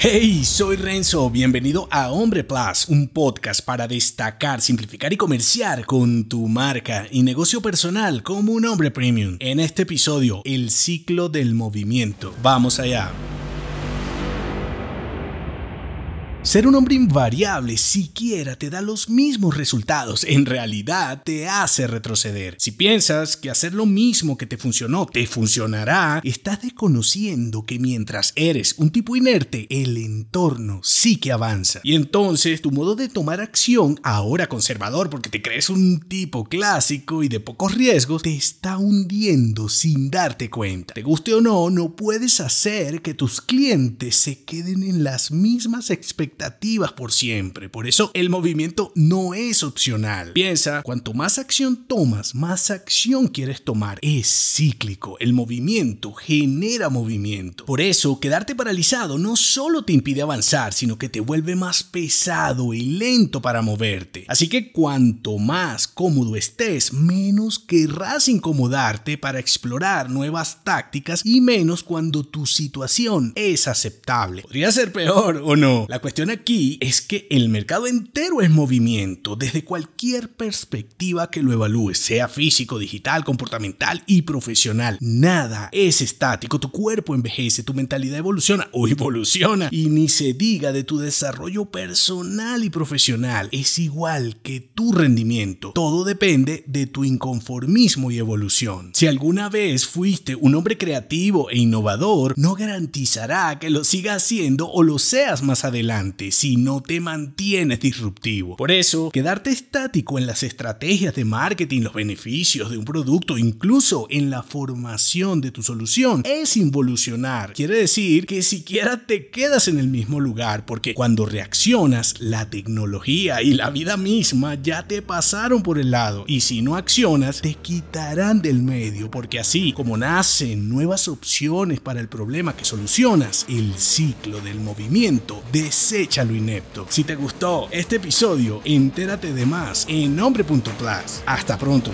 Hey, soy Renzo, bienvenido a Hombre Plus, un podcast para destacar, simplificar y comerciar con tu marca y negocio personal como un hombre premium. En este episodio, el ciclo del movimiento. Vamos allá. Ser un hombre invariable siquiera te da los mismos resultados, en realidad te hace retroceder. Si piensas que hacer lo mismo que te funcionó te funcionará, estás desconociendo que mientras eres un tipo inerte, el entorno sí que avanza. Y entonces tu modo de tomar acción, ahora conservador porque te crees un tipo clásico y de pocos riesgos, te está hundiendo sin darte cuenta. Te guste o no, no puedes hacer que tus clientes se queden en las mismas expectativas por siempre. Por eso el movimiento no es opcional. Piensa, cuanto más acción tomas, más acción quieres tomar. Es cíclico. El movimiento genera movimiento. Por eso, quedarte paralizado no solo te impide avanzar, sino que te vuelve más pesado y lento para moverte. Así que cuanto más cómodo estés, menos querrás incomodarte para explorar nuevas tácticas y menos cuando tu situación es aceptable. Podría ser peor o no. La cuestión aquí es que el mercado entero es movimiento desde cualquier perspectiva que lo evalúes, sea físico, digital, comportamental y profesional. Nada es estático, tu cuerpo envejece, tu mentalidad evoluciona o evoluciona y ni se diga de tu desarrollo personal y profesional. Es igual que tu rendimiento. Todo depende de tu inconformismo y evolución. Si alguna vez fuiste un hombre creativo e innovador, no garantizará que lo sigas haciendo o lo seas más adelante si no te mantienes disruptivo. Por eso, quedarte estático en las estrategias de marketing, los beneficios de un producto, incluso en la formación de tu solución, es involucionar. Quiere decir que siquiera te quedas en el mismo lugar, porque cuando reaccionas, la tecnología y la vida misma ya te pasaron por el lado. Y si no accionas, te quitarán del medio, porque así como nacen nuevas opciones para el problema que solucionas, el ciclo del movimiento desecha lo inepto. Si te gustó este episodio, entérate de más en nombre.plus. Hasta pronto.